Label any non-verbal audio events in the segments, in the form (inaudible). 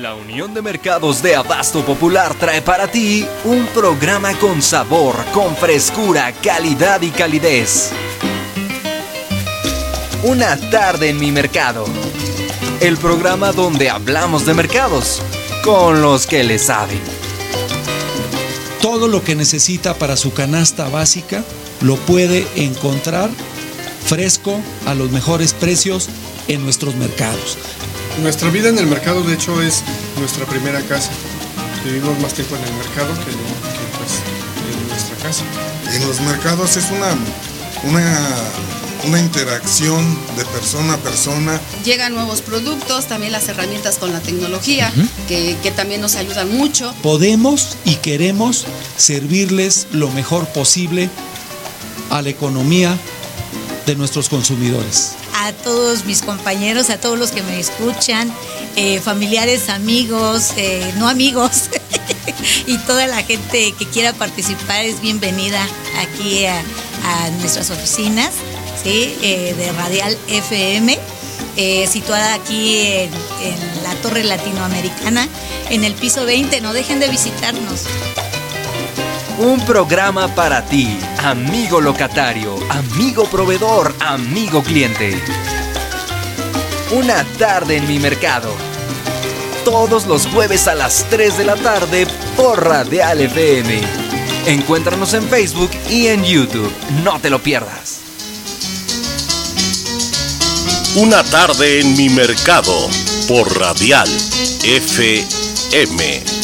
La Unión de Mercados de Abasto Popular trae para ti un programa con sabor, con frescura, calidad y calidez. Una tarde en mi mercado. El programa donde hablamos de mercados con los que le saben. Todo lo que necesita para su canasta básica lo puede encontrar fresco a los mejores precios en nuestros mercados. Nuestra vida en el mercado, de hecho, es nuestra primera casa. Vivimos más tiempo en el mercado que, que, pues, en nuestra casa. En los mercados es una, una, una interacción de persona a persona. Llegan nuevos productos, también las herramientas con la tecnología, que, que también nos ayudan mucho. Podemos y queremos servirles lo mejor posible a la economía de nuestros consumidores. A todos mis compañeros, a todos los que me escuchan, eh, familiares, amigos, eh, no amigos, (laughs) y toda la gente que quiera participar es bienvenida aquí a, nuestras oficinas. Eh, de Radial FM, situada aquí en la Torre Latinoamericana, en el piso 20. No dejen de visitarnos. Un programa para ti, amigo locatario, amigo proveedor, amigo cliente. Una tarde en mi mercado. Todos los jueves a las 3 de la tarde por Radial FM. Encuéntranos en Facebook y en YouTube. No te lo pierdas. Una tarde en mi mercado por Radial FM.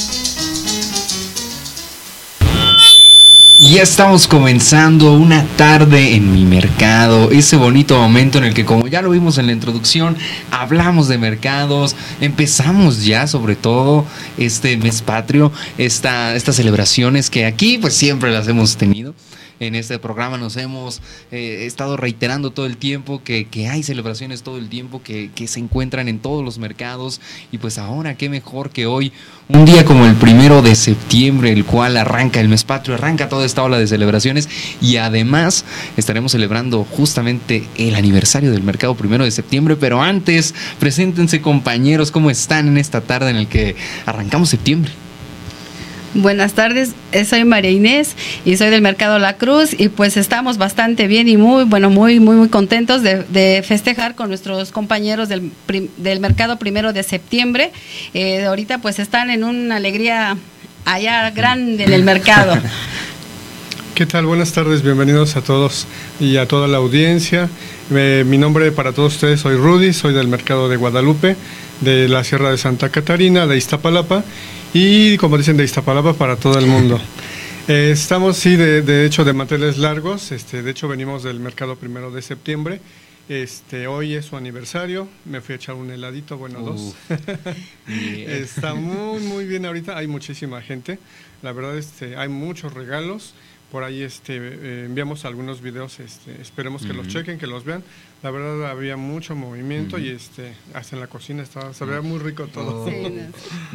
Ya estamos comenzando una tarde en mi mercado, ese bonito momento en el que como ya lo vimos en la introducción, hablamos de mercados, empezamos ya sobre todo este mes patrio, esta, estas celebraciones que aquí pues siempre las hemos tenido. En este programa nos hemos eh, estado reiterando todo el tiempo que, hay celebraciones todo el tiempo, que, que se encuentran en todos los mercados y pues ahora qué mejor que hoy un día como el primero de septiembre, el cual arranca el mes patrio, arranca toda esta ola de celebraciones y además estaremos celebrando justamente el aniversario del mercado primero de septiembre. Pero antes, preséntense compañeros, ¿cómo están en esta tarde en el que arrancamos septiembre? Buenas tardes, eh, soy María Inés y soy del Mercado La Cruz y pues estamos bastante bien y muy, bueno, muy, muy, muy contentos de, festejar con nuestros compañeros del, del Mercado Primero de Septiembre. Eh, ahorita pues están en una alegría allá grande en el mercado. (laughs) ¿Qué tal? Buenas tardes, bienvenidos a todos y a toda la audiencia. Eh, mi nombre para todos ustedes soy Rudy, soy del mercado de Guadalupe, de la Sierra de Santa Catarina, de Iztapalapa y como dicen de Iztapalapa para todo el mundo. Eh, estamos sí de, de hecho de manteles largos, este, de hecho venimos del mercado primero de septiembre. Este, hoy es su aniversario, me fui a echar un heladito, bueno, dos. (laughs) Está muy, muy bien ahorita, hay muchísima gente. La verdad, este, hay muchos regalos. Por ahí este, eh, enviamos algunos videos, este, esperemos que los chequen, que los vean. La verdad, había mucho movimiento y este, hasta en la cocina estaba, se veía muy rico todo. Oh.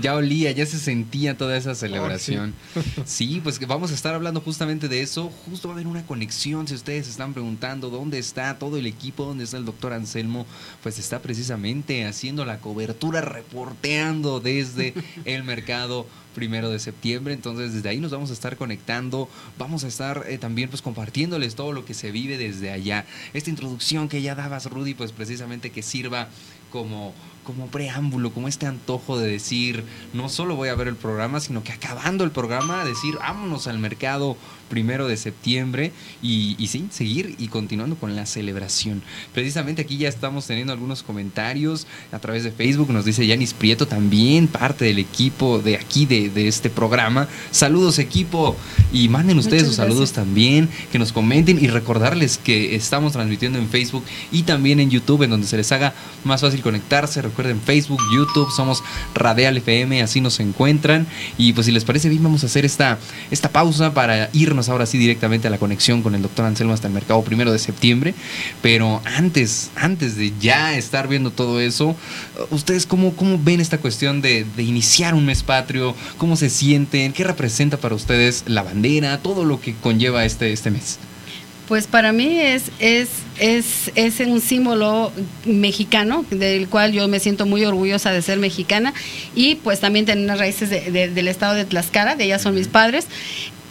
Ya olía, ya se sentía toda esa celebración. (laughs) sí. pues que vamos a estar hablando justamente de eso. Justo va a haber una conexión. Si ustedes se están preguntando dónde está todo el equipo, dónde está el doctor Anselmo, pues está precisamente haciendo la cobertura, reporteando desde (laughs) el mercado primero de septiembre. Entonces, desde ahí nos vamos a estar conectando. Vamos a estar eh, también pues compartiéndoles todo lo que se vive desde allá. Esta introducción que ya dabas, Rudy, pues precisamente que sirva como como preámbulo, como este antojo de decir, no solo voy a ver el programa, sino que acabando el programa, decir, vámonos al mercado primero de septiembre y, y sí, seguir y continuando con la celebración. Precisamente aquí ya estamos teniendo algunos comentarios a través de Facebook, nos dice Yanis Prieto también, parte del equipo de aquí, de, de este programa. Saludos equipo y manden ustedes Muchas sus saludos también, que nos comenten y recordarles que estamos transmitiendo en Facebook y también en YouTube, en donde se les haga más fácil conectarse. Recuerden Facebook, YouTube, somos Radial FM, así nos encuentran. Y pues si les parece bien, vamos a hacer esta, esta pausa para irnos ahora sí directamente a la conexión con el doctor Anselmo hasta el mercado primero de septiembre. Pero antes, antes de ya estar viendo todo eso, ¿ustedes cómo, cómo ven esta cuestión de, de iniciar un mes patrio? ¿Cómo se sienten? ¿Qué representa para ustedes la bandera? Todo lo que conlleva este, este mes. Pues para mí es, es, es, es un símbolo mexicano, del cual yo me siento muy orgullosa de ser mexicana, y pues también tener las raíces de- de- del estado de Tlaxcala, de ellas son mis padres.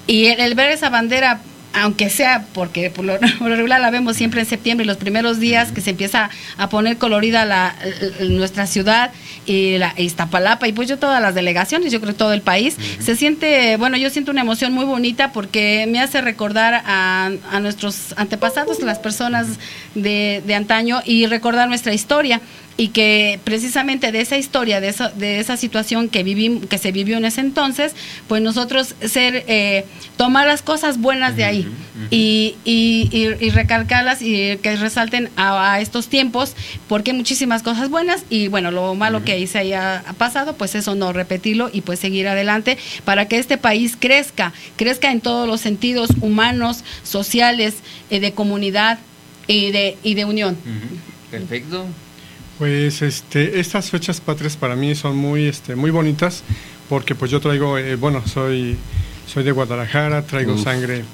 Y el, el ver esa bandera, aunque sea porque por lo, (laughs) por lo regular la vemos siempre en septiembre, los primeros días que se empieza a poner colorida la, nuestra ciudad y la Iztapalapa y pues yo todas las delegaciones, yo creo todo el país, se siente, bueno, yo siento una emoción muy bonita porque me hace recordar a, a nuestros antepasados, las personas de, de antaño y recordar nuestra historia y que precisamente de esa historia, de esa, de esa situación que vivim, que se vivió en ese entonces, pues nosotros ser, eh, tomar las cosas buenas de ahí y, y, y- y recalcarlas y que resalten a, a estos tiempos, porque muchísimas cosas buenas y bueno, lo malo que ahí se haya pasado, pues eso no repetirlo y pues seguir adelante para que este país crezca, crezca en todos los sentidos humanos, sociales, eh, de comunidad y de, y de unión. Perfecto. Pues este, estas fechas patrias para mí son muy, este, muy bonitas porque pues yo traigo, eh, bueno, soy, soy de Guadalajara, traigo Uf. sangre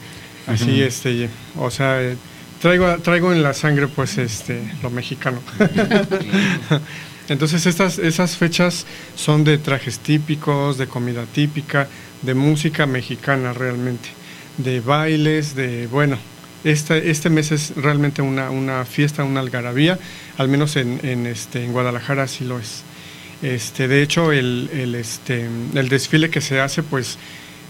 así, este, o sea, eh, traigo, traigo en la sangre pues este, lo mexicano. (laughs) Entonces estas, esas fechas son de trajes típicos, de comida típica, de música mexicana realmente, de bailes, de bueno, este, mes es realmente una, fiesta, una algarabía, al menos en, este, Guadalajara así lo es. Este, de hecho, este, el desfile que se hace, pues,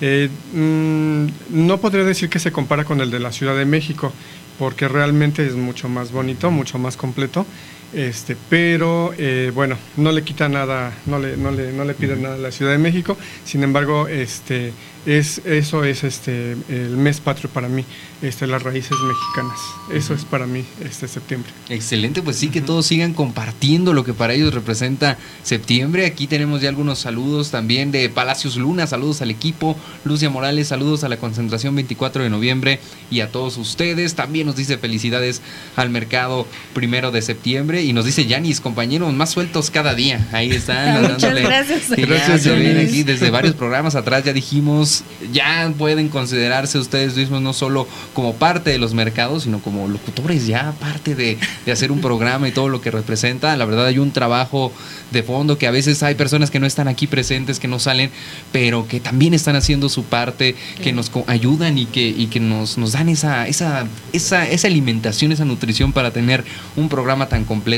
eh, mm, no podría decir que se compara con el de la Ciudad de México, porque realmente es mucho más bonito, mucho más completo. Este, pero eh, bueno, no le quita nada, no le, no le, no le pide nada a la Ciudad de México. Sin embargo, este, es, eso es este, el mes patrio para mí, este, las raíces mexicanas. Eso es para mí este septiembre. Excelente, pues sí, que todos sigan compartiendo lo que para ellos representa septiembre. Aquí tenemos ya algunos saludos también de Palacios Luna, saludos al equipo, Lucia Morales, saludos a la concentración 24 de noviembre y a todos ustedes. También nos dice felicidades al mercado primero de septiembre y nos dice Yanis, compañeros, más sueltos cada día. Ahí están. (laughs) Muchas dándole- gracias. ya Gracias, Yanis. aquí desde (laughs) varios programas atrás ya dijimos, ya pueden considerarse ustedes mismos no solo como parte de los mercados, sino como locutores, ya parte de, de hacer un programa y todo lo que representa. La verdad hay un trabajo de fondo que a veces hay personas que no están aquí presentes, que no salen, pero que también están haciendo su parte, que nos ayudan y que, y que nos, nos dan esa, esa, esa, esa alimentación, esa nutrición para tener un programa tan completo.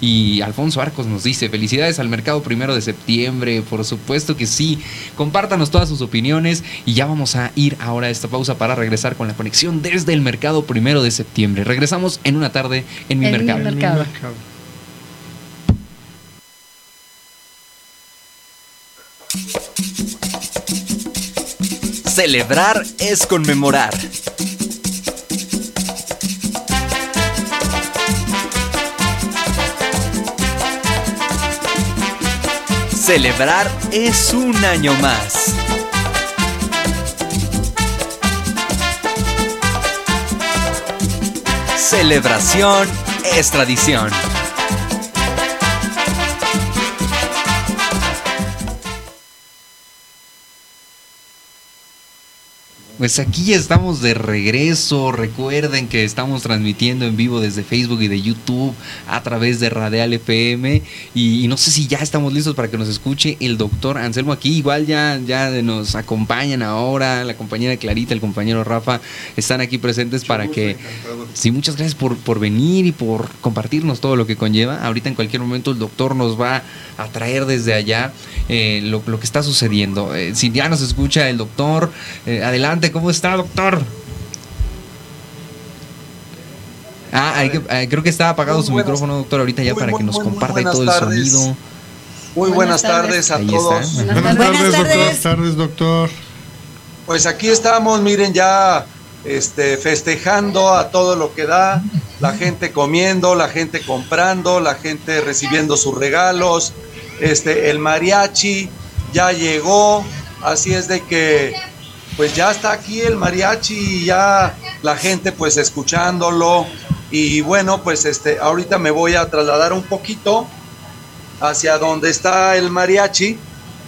Y Alfonso Arcos nos dice, felicidades al mercado primero de septiembre, por supuesto que sí. Compártanos todas sus opiniones y ya vamos a ir ahora a esta pausa para regresar con la conexión desde el mercado primero de septiembre. Regresamos en una tarde en mi En mi mercado. mer- Mercado. mercado. Celebrar es conmemorar. Celebrar es un año más. Celebración es tradición. Pues aquí ya estamos de regreso. Recuerden que estamos transmitiendo en vivo desde Facebook y de YouTube a través de Radial FM. Y, y no sé si ya estamos listos para que nos escuche el doctor Anselmo aquí. Igual ya, ya nos acompañan ahora. La compañera Clarita, el compañero Rafa están aquí presentes para que. Sí, muchas gracias por, por venir y por compartirnos todo lo que conlleva. Ahorita en cualquier momento el doctor nos va a traer desde allá eh, lo, lo que está sucediendo. Eh, si ya nos escucha el doctor, eh, adelante, ¿cómo está, doctor? Ah, hay que- eh, creo que está apagado Muy su buenas- micrófono, doctor, ahorita ya muy, para muy, que nos comparta buenas todo el sonido. Muy Buenas buenas, tardes. tardes, a Ahí todos. está. Buenas Buenas tardes. tardes, doctor. tardes. tardes, doctor. Pues aquí estamos, miren, ya este, festejando a todo lo que da, la gente comiendo, la gente comprando, la gente recibiendo sus regalos, este, el mariachi ya llegó, así es de que pues ya está aquí el mariachi y ya la gente pues escuchándolo. Y bueno, pues este, ahorita me voy a trasladar un poquito hacia donde está el mariachi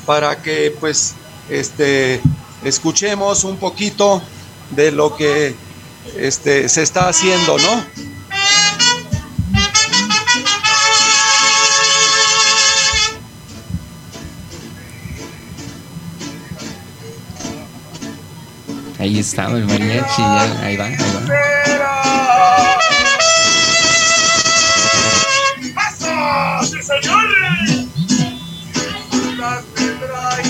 para que pues este escuchemos un poquito de lo que este se está haciendo, ¿no? Ahí estaba el mariachi, ahí va, ahí va. En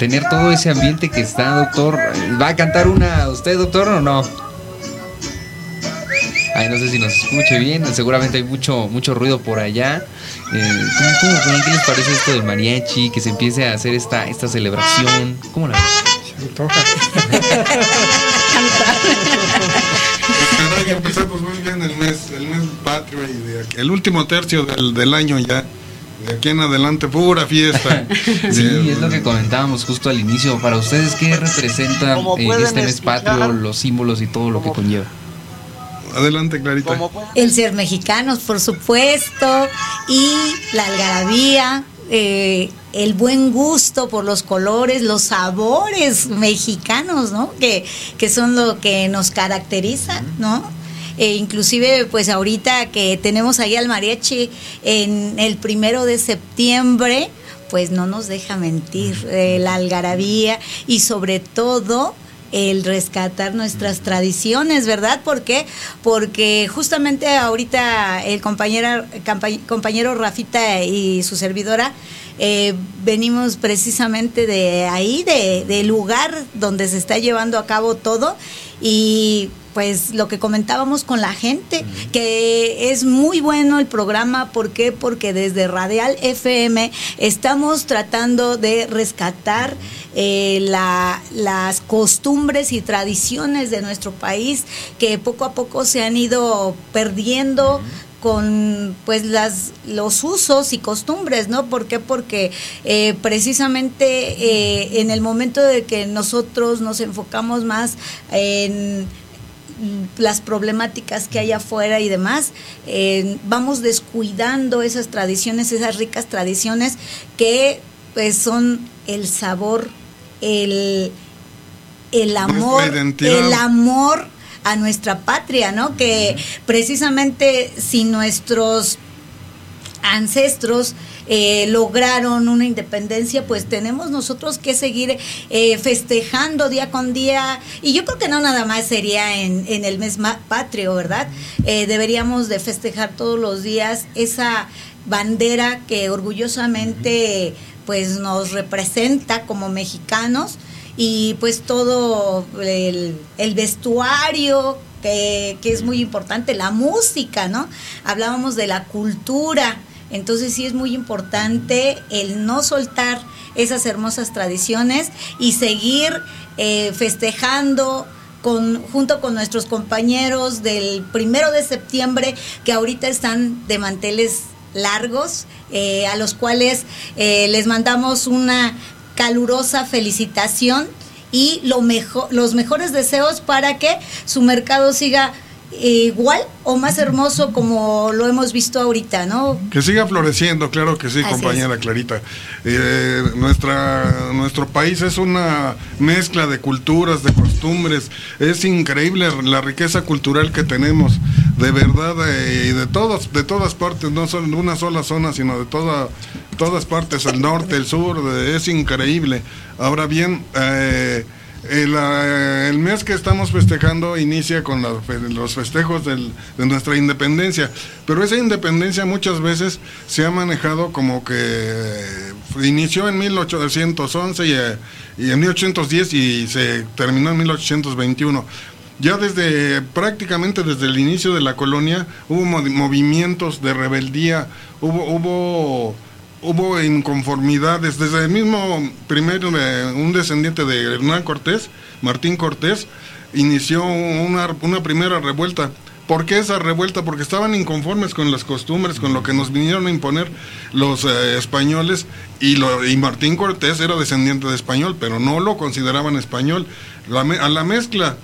tener todo ese ambiente que está, doctor. ¿Va a cantar una usted, doctor, o no? Ay, no sé si nos escuche bien, seguramente hay mucho, mucho ruido por allá. Eh, ¿cómo? ¿Qué les parece esto del mariachi? Que se empiece a hacer esta, esta celebración. ¿Cómo la ven? (laughs) Que empezamos muy bien el mes, el mes patrio y de aquí- el último tercio del, del año ya. Aquí en adelante, pura fiesta. (laughs) Sí, es lo que comentábamos justo al inicio. Para ustedes, ¿qué representa eh, este mes escuchar- patrio, los símbolos y todo lo que conlleva? Adelante, Clarita. El ser mexicanos, por supuesto, y la algarabía, eh, el buen gusto por los colores, los sabores mexicanos, ¿no? Que, que son lo que nos caracteriza, ¿no? E inclusive, pues ahorita que tenemos ahí al mariachi en el primero de septiembre, pues no nos deja mentir eh, la algarabía y sobre todo el rescatar nuestras tradiciones, ¿verdad? ¿Por qué? Porque justamente ahorita el compañero, compañero Rafita y su servidora eh, venimos precisamente de ahí, de, del lugar donde se está llevando a cabo todo y pues lo que comentábamos con la gente, que es muy bueno el programa, ¿por qué? Porque desde Radial FM estamos tratando de rescatar eh, la- las costumbres y tradiciones de nuestro país que poco a poco se han ido perdiendo con pues las los usos y costumbres, ¿no? ¿Por qué? Porque eh, precisamente eh, en el momento de que nosotros nos enfocamos más en las problemáticas que hay afuera y demás, eh, vamos descuidando esas tradiciones, esas ricas tradiciones que pues son el sabor, el, el amor, el amor a nuestra patria, ¿no? Que precisamente si nuestros ancestros eh, lograron una independencia, pues tenemos nosotros que seguir eh, festejando día con día. Y yo creo que no nada más sería en, el mes patrio, ¿verdad? Eh, deberíamos de festejar todos los días esa bandera que orgullosamente pues nos representa como mexicanos y pues todo el, vestuario que es muy importante, la música, ¿no? Hablábamos de la cultura, entonces sí es muy importante el no soltar esas hermosas tradiciones y seguir eh, festejando con, junto con nuestros compañeros del primero de septiembre que ahorita están de manteles largos, eh, a los cuales eh, les mandamos una calurosa felicitación y lo mejor, los mejores deseos para que su mercado siga igual o más hermoso como lo hemos visto ahorita, ¿no? Que siga floreciendo, claro que sí, Así compañera Clarita. Eh, nuestra, nuestro país es una mezcla de culturas, de costumbres. Es increíble la riqueza cultural que tenemos, de verdad, eh, y de todos, de todas partes, no solo de una sola zona, sino de toda, todas partes, el norte, el sur, de- es increíble. Ahora bien, eh, el, eh, el mes que estamos festejando inicia con los festejos del- de nuestra independencia, pero esa independencia muchas veces se ha manejado como que eh, inició en 1811 y, eh, y en 1810 y se terminó en 1821. Ya desde prácticamente desde el inicio de la colonia hubo mo- movimientos de rebeldía, hubo hubo inconformidades. Desde el mismo primero, un descendiente de Hernán Cortés, Martín Cortés, inició una, una primera revuelta. ¿Por qué esa revuelta? Porque estaban inconformes con las costumbres, con lo que nos vinieron a imponer los eh, españoles y, lo, y Martín Cortés era descendiente de español, pero no lo consideraban español. A la mezcla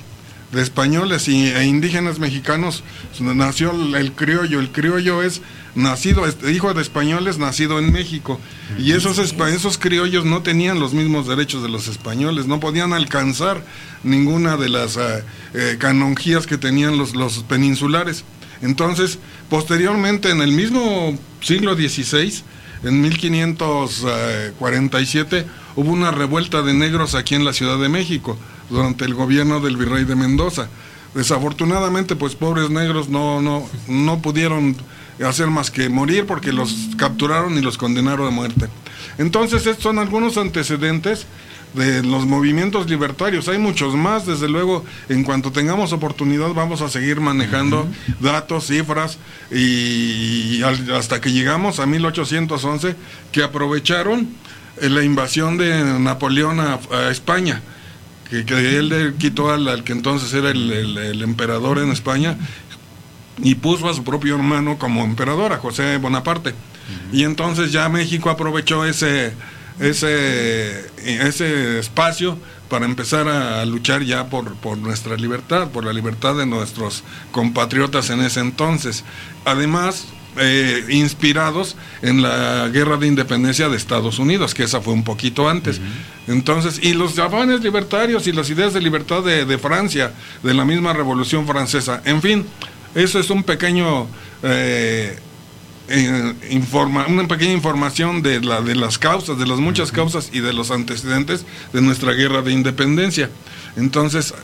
de españoles y, e indígenas mexicanos nació el, criollo. El criollo es nacido, es hijo de españoles nacido en México. Y esos, esos criollos no tenían los mismos derechos de los españoles, no podían alcanzar ninguna de las eh, eh, canonjías que tenían los, los peninsulares. Entonces, posteriormente, en el mismo siglo XVI, en 1547, hubo una revuelta de negros aquí en la Ciudad de México, durante el gobierno del virrey de Mendoza. Desafortunadamente, pues pobres negros no, no, no pudieron hacer más que morir porque los capturaron y los condenaron a muerte. Entonces, estos son algunos antecedentes de los movimientos libertarios. Hay muchos más, desde luego, en cuanto tengamos oportunidad vamos a seguir manejando datos, cifras, y, hasta que llegamos a 1811, que aprovecharon la invasión de Napoleón a, a España, que, que él le quitó al, al que entonces era el, el- el emperador en España y puso a su propio hermano como emperador, a José Bonaparte. Y entonces ya México aprovechó ese, ese, ese espacio para empezar a luchar ya por, por nuestra libertad, por la libertad de nuestros compatriotas en ese entonces. Además, eh, inspirados en la guerra de independencia de Estados Unidos, que esa fue un poquito antes. Entonces, y los afanes libertarios y las ideas de libertad de, de Francia, de la misma revolución francesa, en fin, eso es un pequeño eh, eh, informa, una pequeña información de, la, de las causas, de las muchas causas y de los antecedentes de nuestra guerra de independencia. Entonces,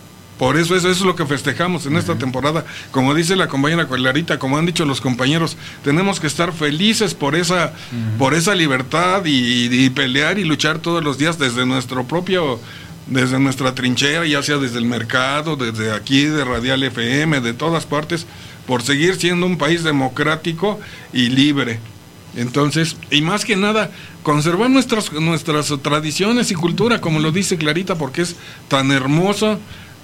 por eso, eso, eso es lo que festejamos en esta temporada. Como dice la compañera Clarita, como han dicho los compañeros, tenemos que estar felices por esa, por esa libertad y, y pelear y luchar todos los días desde nuestro propio desde nuestra trinchera, ya sea desde el mercado, desde aquí de Radial FM, de todas partes, por seguir siendo un país democrático y libre. Entonces, y más que nada, conservar nuestras, nuestras tradiciones y cultura, como lo dice Clarita, porque es tan hermoso.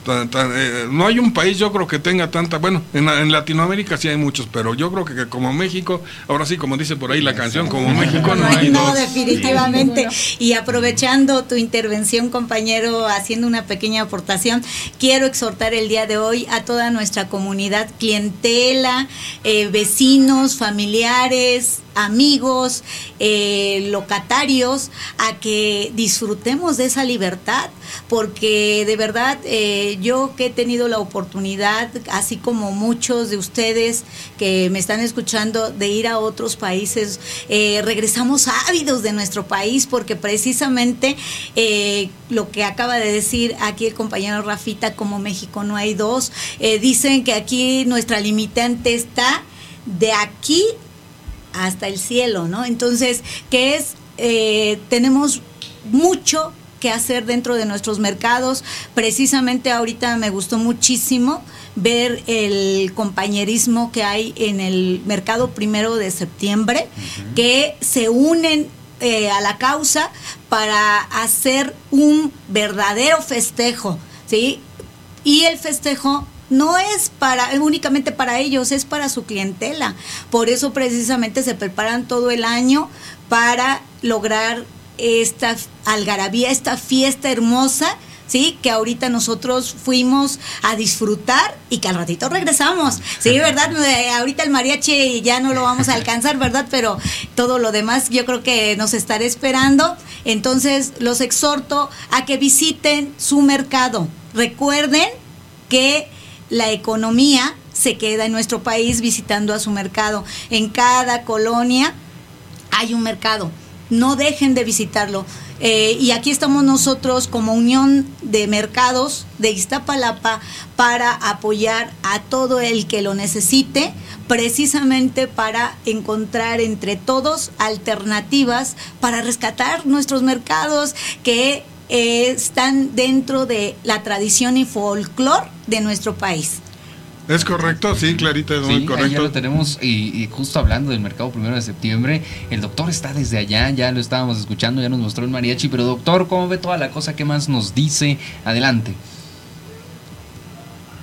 Tan- tan, eh, no hay un país, yo creo que tenga tanta. Bueno, en, en Latinoamérica sí hay muchos, pero yo creo que, que como México, ahora sí, como dice por ahí la canción, como México no hay No, dos. definitivamente. Y aprovechando tu intervención, compañero, haciendo una pequeña aportación, quiero exhortar el día de hoy a toda nuestra comunidad, clientela, eh, vecinos, familiares, amigos, eh, locatarios, a que disfrutemos de esa libertad, porque de verdad eh, yo que he tenido la oportunidad, así como muchos de ustedes que me están escuchando, de ir a otros países, eh, regresamos ávidos de nuestro país, porque precisamente lo que acaba de decir aquí el compañero Rafita, como México no hay dos, dicen que aquí nuestra limitante está de aquí hasta el cielo, ¿no? Entonces, que es, eh, tenemos mucho que hacer dentro de nuestros mercados. Precisamente ahorita me gustó muchísimo ver el compañerismo que hay en el mercado primero de septiembre, que se unen eh, a la causa para hacer un verdadero festejo, ¿sí? Y el festejo no es para únicamente para ellos, es para su clientela. Por eso precisamente se preparan todo el año para lograr esta algarabía, esta fiesta hermosa ¿sí? Que ahorita nosotros fuimos a disfrutar y que al ratito regresamos. Sí, ¿verdad? Eh, ahorita el mariachi ya no lo vamos a alcanzar, ¿verdad? Pero todo lo demás yo creo que nos estará esperando. Entonces los exhorto a que visiten su mercado. Recuerden que la economía se queda en nuestro país visitando a su mercado. En cada colonia hay un mercado. No dejen de visitarlo. Eh, y aquí estamos nosotros como Unión de Mercados de Iztapalapa para apoyar a todo el que lo necesite, precisamente para encontrar entre todos alternativas para rescatar nuestros mercados que eh, están dentro de la tradición y folclore de nuestro país. Es correcto, sí, Clarita, es muy correcto. Ya lo tenemos y, justo hablando del mercado primero de septiembre, el doctor está desde allá, ya lo estábamos escuchando, ya nos mostró el mariachi, pero doctor, ¿cómo ve toda la cosa? ¿Qué más nos dice? Adelante.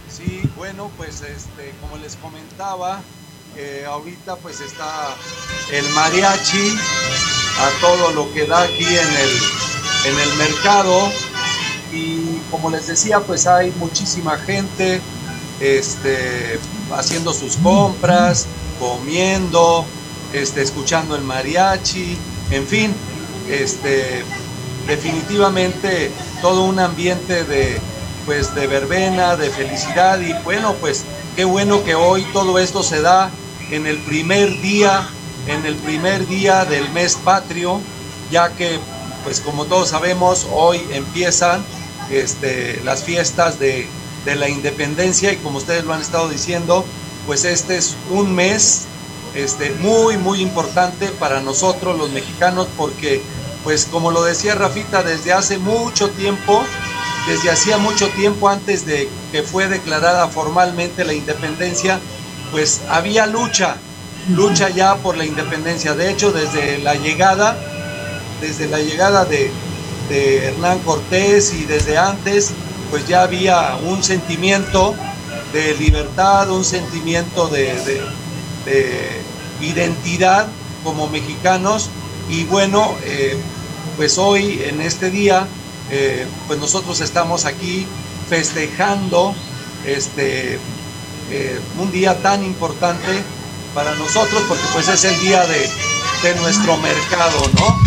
Sí, bueno, pues este, como les comentaba, eh, ahorita pues está el mariachi a todo lo que da aquí en el, en el mercado. Y como les decía, pues hay muchísima gente este, haciendo sus compras, comiendo, este, escuchando el mariachi, en fin, este, definitivamente todo un ambiente de, pues, de verbena, de felicidad. Y bueno, pues qué bueno que hoy todo esto se da en el primer día, en el primer día del mes patrio, ya que, pues como todos sabemos, hoy empiezan este, las fiestas de de la independencia y como ustedes lo han estado diciendo, pues este es un mes este, muy, muy importante para nosotros los mexicanos porque, pues como lo decía Rafita, desde hace mucho tiempo, desde hacía mucho tiempo antes de que fue declarada formalmente la independencia, pues había lucha, lucha ya por la independencia. De hecho, desde la llegada, desde la llegada de, de Hernán Cortés y desde antes, pues ya había un sentimiento de libertad, un sentimiento de, identidad como mexicanos y bueno, eh, pues hoy en este día, eh, pues nosotros estamos aquí festejando este, eh, un día tan importante para nosotros porque pues es el día de, nuestro mercado, ¿no?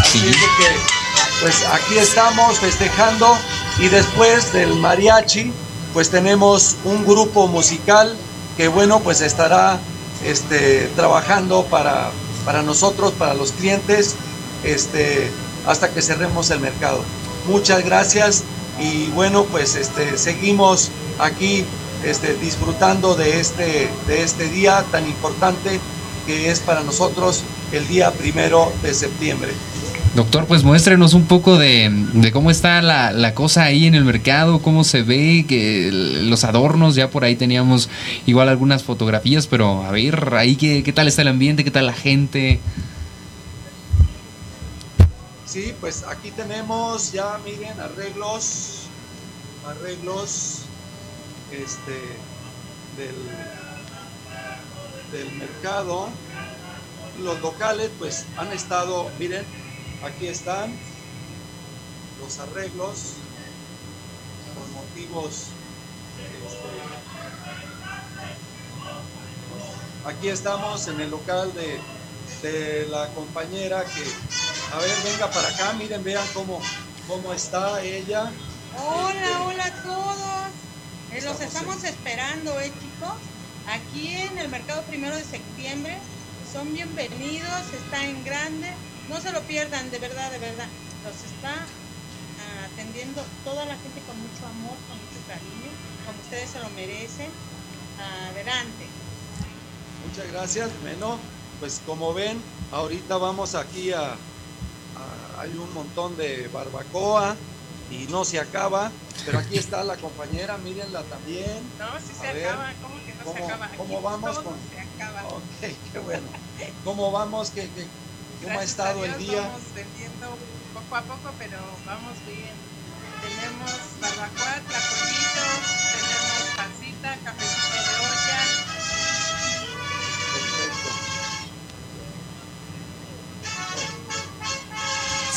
Así que pues aquí estamos festejando y después del mariachi, pues tenemos un grupo musical que bueno, pues estará este, trabajando para, para nosotros, para los clientes, este, hasta que cerremos el mercado. Muchas gracias y bueno, pues este, seguimos aquí este, disfrutando de este, de este día tan importante que es para nosotros el día primero de septiembre. Doctor, pues muéstrenos un poco de, cómo está la, cosa ahí en el mercado, cómo se ve, que los adornos, ya por ahí teníamos igual algunas fotografías, pero a ver, ahí qué, qué tal está el ambiente, qué tal la gente. Sí, pues aquí tenemos ya, miren, arreglos, arreglos, este, del, del mercado. Los locales, pues han estado, miren, Aquí están los arreglos con motivos. Este, aquí estamos en el local de, la compañera que, a ver, venga para acá, miren, vean cómo, cómo está ella. Hola, hola a todos. Eh, los estamos esperando, ¿eh, chicos? Aquí en el mercado primero de septiembre. Son bienvenidos, está en grande no se lo pierdan, de verdad, de verdad. Los está ah, atendiendo toda la gente con mucho amor, con mucho cariño, como ustedes se lo merecen. Adelante. Muchas gracias. Bueno, pues como ven, ahorita vamos aquí a, hay un montón de barbacoa y no se acaba, pero aquí está la compañera, mírenla también. No, si se acaba, ¿cómo que no se acaba? ¿Cómo vamos con? Se acaba. Ok, qué bueno. ¿Cómo vamos? ¿Qué, qué, ¿Cómo ha estado el día? Vamos vendiendo poco a poco, pero vamos bien. Tenemos barbacoa, tlacoyitos, tenemos pasita, cafecito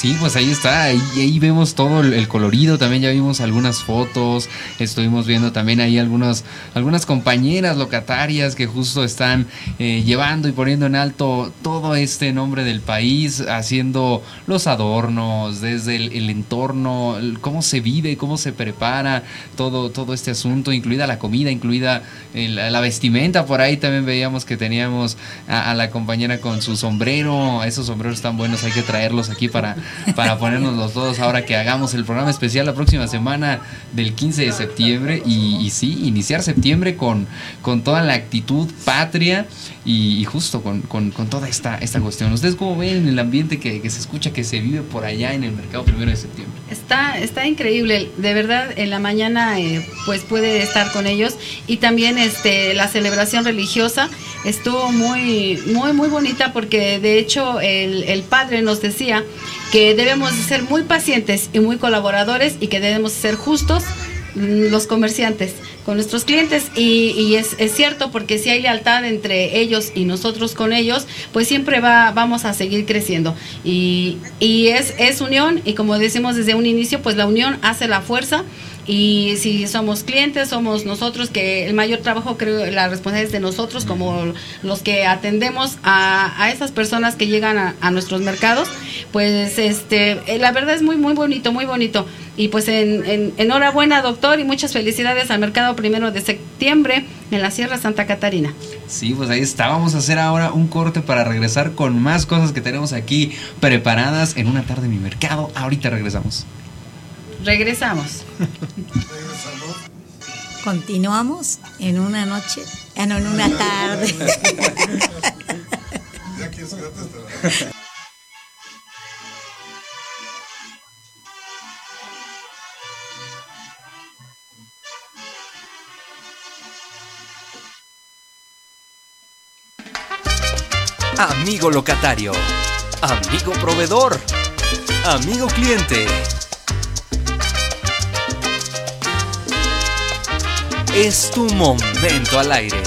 Sí, pues ahí está, ahí, ahí vemos todo el, colorido, también ya vimos algunas fotos, estuvimos viendo también ahí algunas, algunas compañeras locatarias que justo están eh, llevando y poniendo en alto todo este nombre del país, haciendo los adornos, desde el, entorno, cómo se vive, cómo se prepara todo, todo este asunto, incluida la comida, incluida la, la vestimenta, por ahí también veíamos que teníamos a, a la compañera con su sombrero, esos sombreros tan buenos, hay que traerlos aquí para, para ponernos los dos ahora que hagamos el programa especial la próxima semana del 15 de septiembre y, sí, iniciar septiembre con, con toda la actitud patria y, justo con, con- con toda esta, esta cuestión. ¿Ustedes cómo ven el ambiente que, que se escucha, que se vive por allá en el mercado primero de septiembre? Está, está increíble, de verdad, en la mañana eh, pues puede estar con ellos y también este la celebración religiosa estuvo muy, muy, muy bonita porque de hecho el, el padre nos decía que debemos de ser muy pacientes y muy colaboradores y que debemos ser justos mm, los comerciantes con nuestros clientes. Y, y es, es cierto porque si hay lealtad entre ellos y nosotros con ellos pues siempre va vamos a seguir creciendo. Y, y es, es unión y como decimos desde un inicio pues la unión hace la fuerza y si somos clientes, somos nosotros que el mayor trabajo creo la responsabilidad es de nosotros como los que atendemos a, a esas personas que llegan a, nuestros mercados, pues este eh, la verdad es muy muy bonito, muy bonito. Y pues en, en- enhorabuena doctor y muchas felicidades al mercado primero de septiembre en la Sierra Santa Catarina. Sí, pues ahí está. Vamos a hacer ahora un corte para regresar con más cosas que tenemos aquí preparadas en una tarde en mi mercado. Ahorita regresamos. Regresamos. Continuamos en una noche, ah, no, en una tarde. Amigo locatario, amigo proveedor, amigo cliente. Es tu momento al aire.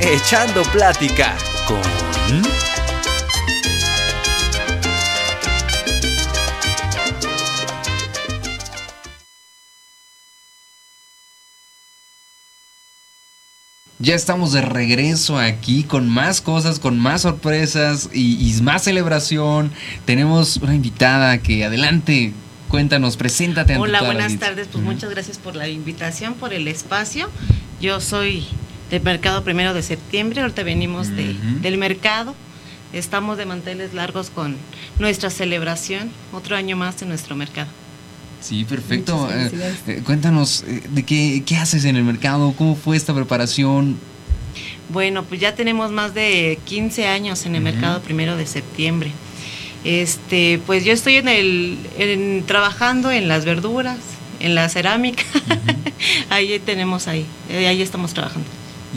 Echando plática con... Ya estamos de regreso aquí con más cosas, con más sorpresas y, y más celebración. Tenemos una invitada que adelante, cuéntanos, preséntate ante Hola, buenas tardes. Pues muchas gracias por la invitación, por el espacio. Yo soy del mercado primero de septiembre. Ahorita venimos de- del mercado. Estamos de manteles largos con nuestra celebración, otro año más en nuestro mercado. Sí, perfecto. Eh, eh, cuéntanos, eh, ¿de qué, qué haces en el mercado? ¿Cómo fue esta preparación? Bueno, pues ya tenemos más de 15 años en el mercado primero de septiembre. Este, pues yo estoy en el en- trabajando en las verduras, en la cerámica. (laughs) ahí tenemos ahí, ahí estamos trabajando.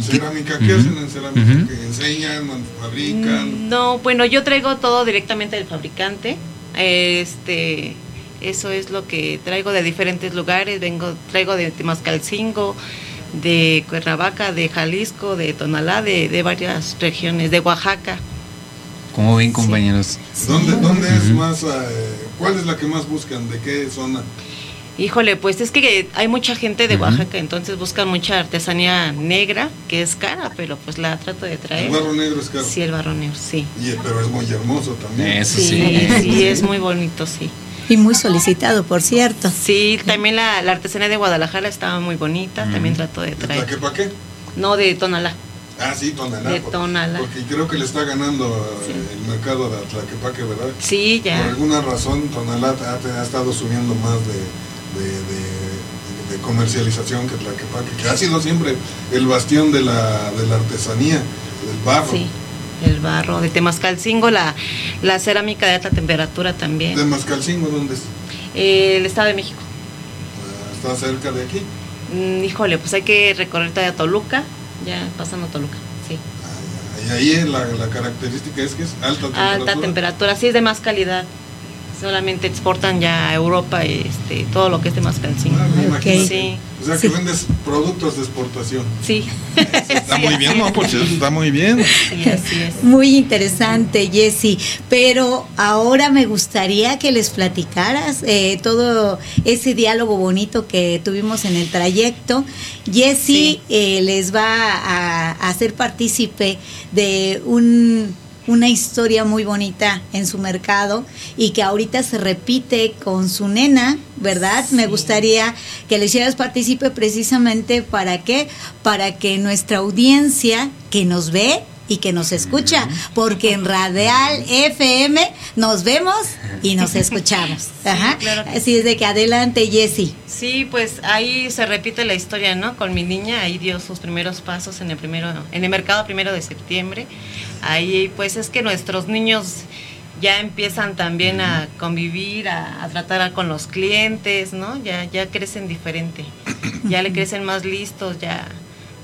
Cerámica, ¿qué hacen en cerámica? ¿Que enseñan, fabrican? No, bueno, yo traigo todo directamente del fabricante. Este, eso es lo que traigo de diferentes lugares. Vengo, traigo de Temascalcingo, de Cuernavaca, de Jalisco, de Tonalá, de, de varias regiones, de Oaxaca. ¿Cómo ven, compañeros? ¿Dónde, dónde es más, eh, cuál es la que más buscan? ¿De qué zona? Híjole, pues es que hay mucha gente de. Oaxaca, entonces buscan mucha artesanía negra, que es cara, pero pues la trato de traer. El barro negro es caro. Sí, el barro negro, sí. Y- pero es muy hermoso también. Eso Sí, sí. sí, es muy bonito, sí. Y muy solicitado, por cierto. Sí, también la, la artesanía de Guadalajara estaba muy bonita, también trato de ¿De traer. Tlaquepaque? No, de Tonalá. Ah, sí, Tonalá. De por- Tonalá. Porque creo que le está ganando eh, el mercado de Tlaquepaque, ¿verdad? Sí, Por ya. alguna razón, Tonalá ha, ha estado subiendo más de, de, de- de comercialización que Tlaquepaque, que ha sido siempre el bastión de la, de la artesanía, del barro. Sí, el barro de Temascalcingo, la, la cerámica de alta temperatura también. ¿De Mascalcingo dónde es? Eh, el Estado de México. Ah, ¿Está cerca de aquí? Mm, híjole, pues hay que recorrer todavía Toluca, ya pasando Toluca, sí. Y ahí la, la característica es que es alta temperatura. Alta temperatura, sí es de más calidad. Solamente exportan ya a Europa este, todo lo que es de Mascalcingo. Sí. O sea que vendes productos de exportación. Sí. (laughs) Está muy bien, ¿no? Pues eso está muy bien. Sí, así es. Muy interesante, Jessy. Pero ahora me gustaría que les platicaras eh, todo ese diálogo bonito que tuvimos en el trayecto. Jessy eh, les va a, a hacer partícipe de un una historia muy bonita en su mercado y que ahorita se repite con su nena, ¿verdad? Me gustaría que le hicieras partícipe precisamente para qué? Para que nuestra audiencia que nos ve y que nos escucha, porque en Radial FM nos vemos y nos escuchamos. (laughs) Ajá. Así es de que adelante, Jessy. Sí, pues ahí se repite la historia, ¿no? Con mi niña, ahí dio sus primeros pasos en el primero, en el mercado primero de septiembre. Ahí, pues es que nuestros niños ya empiezan también a convivir, a, tratar con los clientes, ¿no? Ya, ya crecen diferente, ya le crecen más listos, ya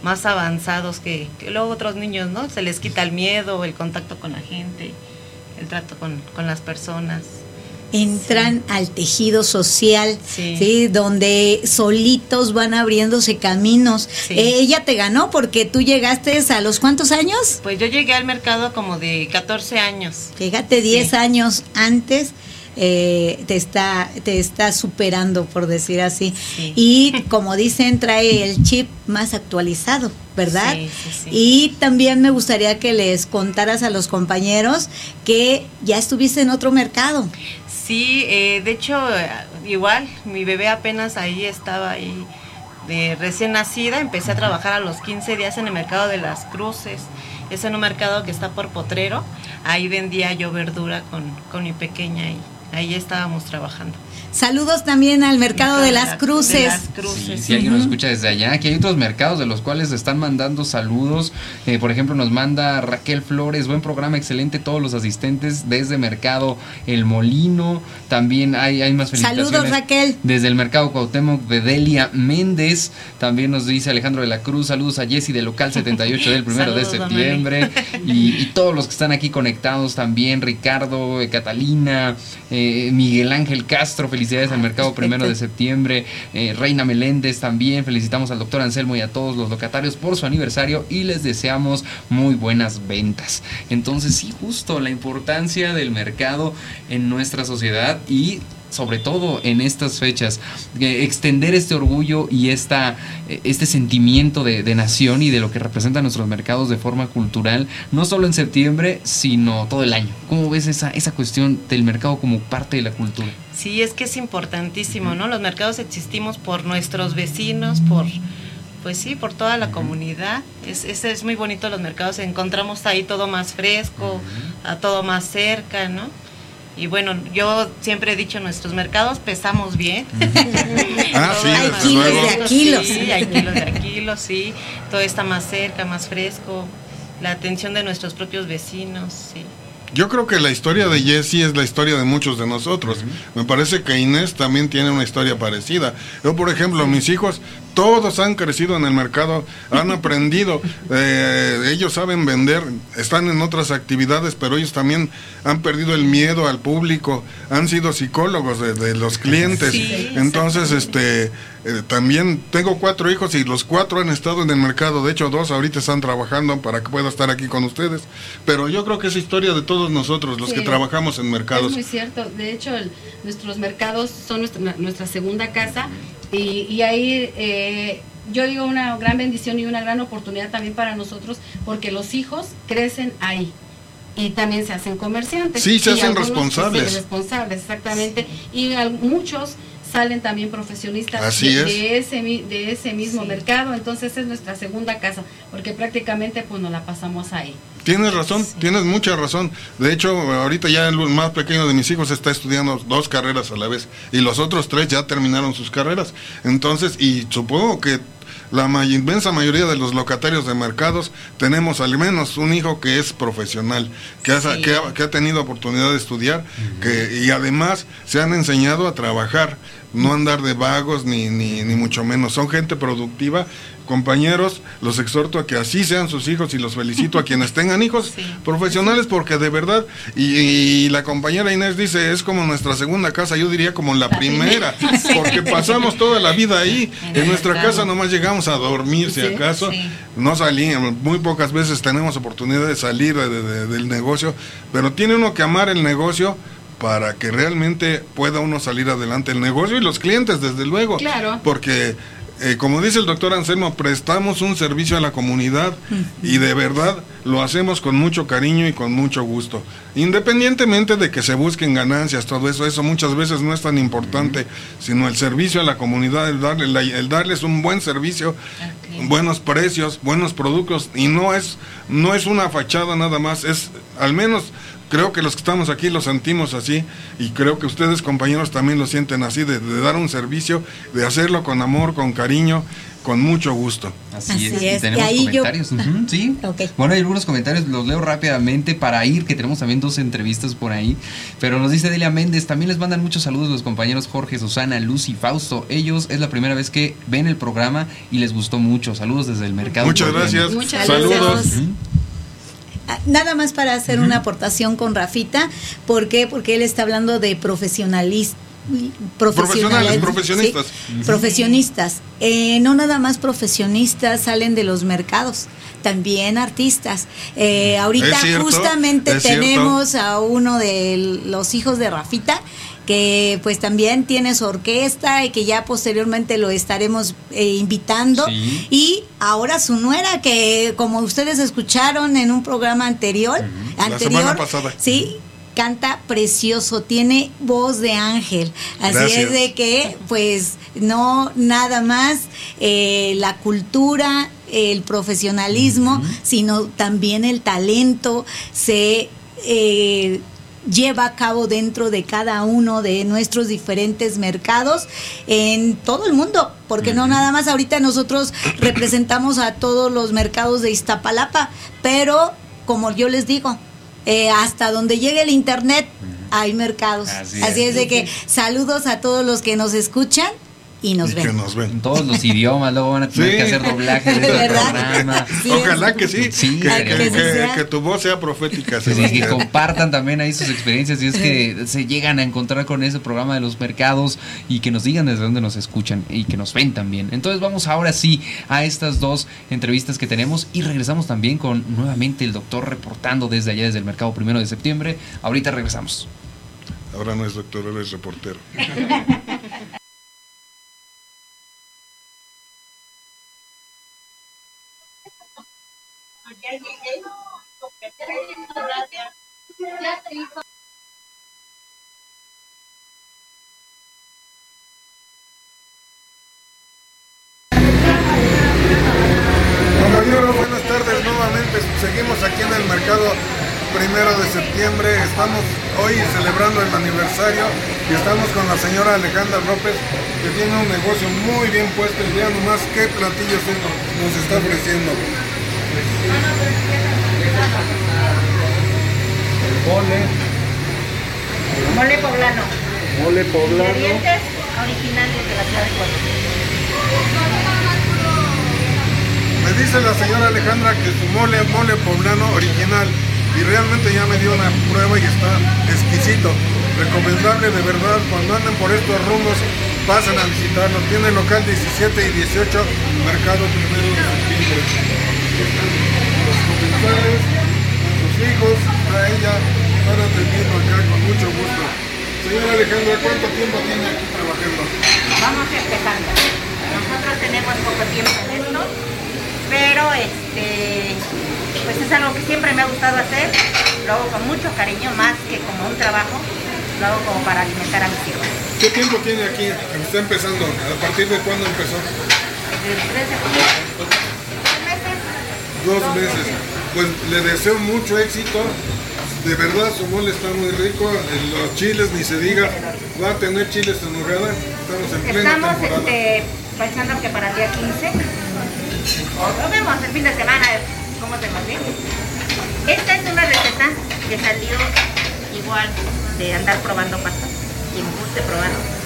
más avanzados que, luego otros niños, ¿no? Se les quita el miedo, el contacto con la gente, el trato con, las personas. Entran al tejido social, sí. Donde solitos van abriéndose caminos. ella te ganó porque tú llegaste a los cuántos años? Pues yo llegué al mercado como de 14 años. Fíjate, 10 años antes eh, te está te está superando por decir así. Y como dicen trae el chip más actualizado verdad y también me gustaría que les contaras a los compañeros que ya estuviste en otro mercado. Sí eh, de hecho igual mi bebé apenas ahí estaba ahí de recién nacida empecé a trabajar a los 15 días en el mercado de las cruces. Es en un mercado que está por Potrero ahí vendía yo verdura con, con mi pequeña ahí ahí estábamos trabajando. Saludos también al mercado de, las cruces. si alguien nos escucha desde allá, aquí hay otros mercados de los cuales están mandando saludos. Eh, por ejemplo, nos manda Raquel Flores, buen programa, excelente, todos los asistentes desde Mercado El Molino. También hay, hay más felicitaciones. Saludos, Raquel. Desde el Mercado Cuauhtémoc de Delia Méndez. También nos dice Alejandro de la Cruz, saludos a Jessy de Local 78 del primero de (laughs) septiembre. Y, todos los que están aquí conectados también, Ricardo, eh, Catalina, eh, Miguel Ángel Castro, felicidades al mercado primero de septiembre. Eh, Reina Meléndez también. Felicitamos al doctor Anselmo y a todos los locatarios por su aniversario y les deseamos muy buenas ventas. Entonces, sí, justo la importancia del mercado en nuestra sociedad y sobre todo en estas fechas, extender este orgullo y esta, este sentimiento de, nación y de lo que representan nuestros mercados de forma cultural, no solo en septiembre, sino todo el año. ¿Cómo ves esa, esa cuestión del mercado como parte de la cultura? Sí, es que es importantísimo, ¿no? Los mercados existimos por nuestros vecinos, por pues sí, por toda la comunidad. Es, es, muy bonito los mercados, encontramos ahí todo más fresco, a todo más cerca, ¿no? Y bueno, yo siempre he dicho, nuestros mercados pesamos bien. (laughs) ah, sí, hay kilos de kilos. Sí, hay kilos de kilos, sí. Todo está más cerca, más fresco. La atención de nuestros propios vecinos, sí. Yo creo que la historia de Jesse es la historia de muchos de nosotros. Me parece que Inés también tiene una historia parecida. Yo, por ejemplo, mis hijos todos han crecido en el mercado, han (laughs) aprendido, eh, ellos saben vender, están en otras actividades, pero ellos también han perdido el miedo al público, han sido psicólogos de, los clientes. Entonces, este, eh, también tengo cuatro hijos y los cuatro han estado en el mercado, de hecho dos ahorita están trabajando para que pueda estar aquí con ustedes, pero yo creo que es historia de todos nosotros, los que trabajamos en mercados. Es muy cierto, de hecho nuestros mercados son nuestra, nuestra segunda casa y, ahí eh, yo digo una gran bendición y una gran oportunidad también para nosotros, porque los hijos crecen ahí y también se hacen comerciantes. Sí, se hacen responsables. responsables, exactamente. Y muchos salen también profesionistas de, ese, de ese mismo mercado, entonces es nuestra segunda casa, porque prácticamente pues nos la pasamos ahí. Tienes razón, tienes mucha razón. De hecho, ahorita ya el más pequeño de mis hijos está estudiando dos carreras a la vez y los otros tres ya terminaron sus carreras. Entonces, y supongo que la inmensa mayoría de los locatarios de mercados tenemos al menos un hijo que es profesional, que, ha, que, ha, tenido oportunidad de estudiar que, y además se han enseñado a trabajar no andar de vagos ni, ni, ni mucho menos. Son gente productiva. Compañeros, los exhorto a que así sean sus hijos y los felicito a quienes tengan hijos (laughs) profesionales porque de verdad, y, y la compañera Inés dice, es como nuestra segunda casa, yo diría como la, primera, (laughs) porque pasamos toda la vida ahí. En nuestra casa nomás llegamos a dormir, si Sí, acaso. No salíamos, muy pocas veces tenemos oportunidad de salir de- de- del negocio, pero tiene uno que amar el negocio para que realmente pueda uno salir adelante el negocio y los clientes, desde luego. Claro. Porque, eh, como dice el doctor Anselmo, prestamos un servicio a la comunidad y de verdad lo hacemos con mucho cariño y con mucho gusto. Independientemente de que se busquen ganancias, todo eso, eso muchas veces no es tan importante, sino el servicio a la comunidad, el, darle la- el darles un buen servicio, buenos precios, buenos productos, y no es, no es una fachada nada más, es al menos creo que los que estamos aquí lo sentimos así y creo que ustedes compañeros también lo sienten así, de, de dar un servicio, de hacerlo con amor, con cariño, con mucho gusto. Así, Así es. es. Y tenemos Y ahí yo- comentarios. (laughs) Sí. Ok. Bueno, hay algunos comentarios, los leo rápidamente para ir, que tenemos también dos entrevistas por ahí. Pero nos dice Delia Méndez, también les mandan muchos saludos los compañeros Jorge, Susana, Lucy, Fausto. Ellos es la primera vez que ven el programa y les gustó mucho. Saludos desde el mercado. Muchas gracias. Muchas Saludos. gracias. Ah, Nada más para hacer una aportación con Rafita. ¿Por qué? Porque él está hablando de profesionalistas. Profesionales, profesionistas. Sí, profesionistas. Eh, no nada más profesionistas salen de los mercados, también artistas. Eh, ahorita cierto, justamente cierto. tenemos a uno de los hijos de Rafita que pues también tiene su orquesta y que ya posteriormente lo estaremos eh, invitando Sí. y ahora su nuera que como ustedes escucharon en un programa anterior anterior semana pasada. sí canta precioso, tiene voz de ángel. Así Gracias. es de que, pues, no nada más eh, la cultura, el profesionalismo, sino también el talento se eh, lleva a cabo dentro de cada uno de nuestros diferentes mercados en todo el mundo, porque no nada más ahorita nosotros (coughs) representamos a todos los mercados de Iztapalapa, pero como yo les digo, eh, hasta donde llegue el internet hay mercados. Así Así, es. es. de que saludos a todos los que nos escuchan y nos ven. En todos los idiomas, luego van a tener Sí. que hacer doblaje de (laughs) este programa. Ojalá que sí, Sí, que, que- que- que tu voz sea profética. Sí, sí, que compartan también ahí sus experiencias y es que se llegan a encontrar con ese programa de los mercados y que nos digan desde dónde nos escuchan y que nos ven también. Entonces vamos ahora sí a estas dos entrevistas que tenemos y regresamos también con nuevamente el doctor reportando desde allá, desde el mercado primero de septiembre. Ahorita regresamos. Ahora no es doctor, ahora es reportero. (laughs) buenas tardes nuevamente. Seguimos aquí en el mercado primero de septiembre. Estamos hoy celebrando el aniversario y estamos con la señora Alejandra López, que tiene un negocio muy bien puesto y vean nomás qué platillos nos está ofreciendo. Mole, Mole poblano. mole poblano. Ingredientes originales de la ciudad de Puebla. Me dice la señora Alejandra que su mole es mole poblano original y realmente ya me dio una prueba y está exquisito. Recomendable de verdad, cuando anden por estos rumbos, pasen a visitarlo. Tiene local 17 y 18, mercado primero de. Los comensales, sus hijos, a ella, están atendiendo acá con mucho gusto. Señora Alejandra, ¿cuánto tiempo tiene aquí trabajando? Vamos empezando. Nosotros tenemos poco tiempo en esto, pero este, pues es algo que siempre me ha gustado hacer. Lo hago con mucho cariño, más que como un trabajo. Lo hago como para alimentar a mis hijos. ¿Qué tiempo tiene aquí? Está empezando. ¿A partir de cuándo empezó? Desde el 3 de julio. Dos meses. Pues le deseo mucho éxito. De verdad su mole está muy rico. Los chiles ni se diga. Va a tener chiles en nogada. Estamos en plena Estamos temporada. este, pensando que para el día 15. Lo vemos el fin de semana, cómo te bien. Esta es una receta que salió igual de andar probando pastas. Quien guste probarlo.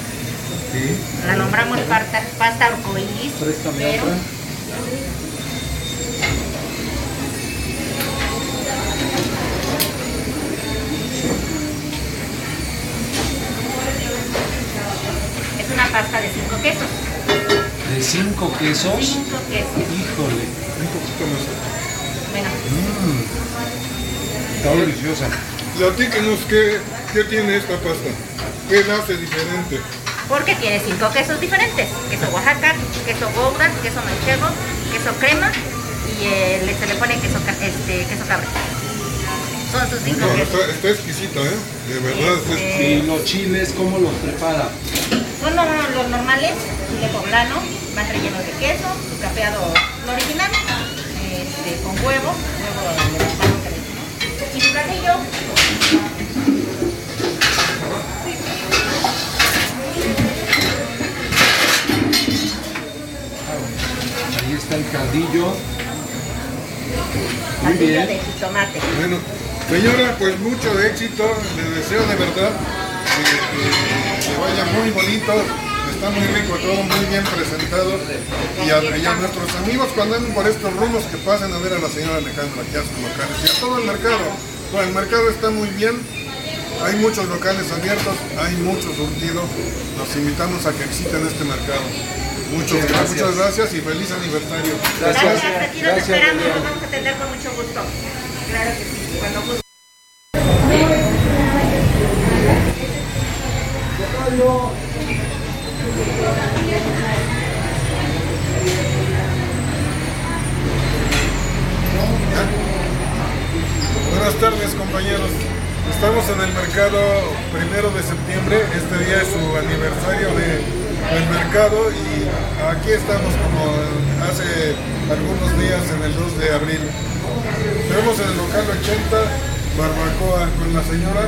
La nombramos pasta, pasta arcoíris, pero pasta de cinco quesos. De cinco quesos. Cinco quesos. Híjole. Un poquito más. Bueno, Mm, está deliciosa. Platíquenos qué, qué tiene esta pasta. ¿Qué la hace diferente? porque tiene cinco quesos diferentes. Queso Oaxaca, queso Gouda, queso manchego, queso crema y eh, se le pone queso, este, queso cabra. Son sus cinco No, quesos. está, está exquisita, ¿eh? De verdad. está exquisita. ¿Y los chiles cómo los prepara? Son los, los normales, chile poblano, van rellenos de queso, su capeado lo original, este, con huevo, huevo levantado que le- y su platillo. Ahí está el caldillo. Muy bien. de jitomate. Bueno, señora, pues mucho éxito. Le deseo de verdad que, que- que vaya muy bonito. Está muy rico todo, muy bien presentado. Y a, y a nuestros amigos cuando anden por estos rumos que pasen a ver a la señora Alejandra aquí a sus locales y a todo el mercado. Bueno, el mercado está muy bien. Hay muchos locales abiertos, hay mucho surtido. Los invitamos a que visiten este mercado. Muchas, Muchas gracias. muchas gracias y feliz aniversario. Gracias, aquí nos Gracias, esperamos, nos vamos a atender con mucho gusto. Claro que sí, cuando guste. Buenas tardes compañeros. Estamos en el mercado primero de septiembre. Este día es su aniversario de- del mercado y aquí estamos como hace algunos días en el 2 de abril. Tenemos en el local 80 barbacoa con la señora,